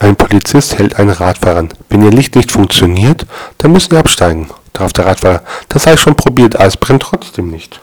Ein Polizist hält einen Radfahrer an. Wenn Ihr Licht nicht funktioniert, dann müssen Sie absteigen. Darauf der Radfahrer. Das habe ich schon probiert, aber es brennt trotzdem nicht.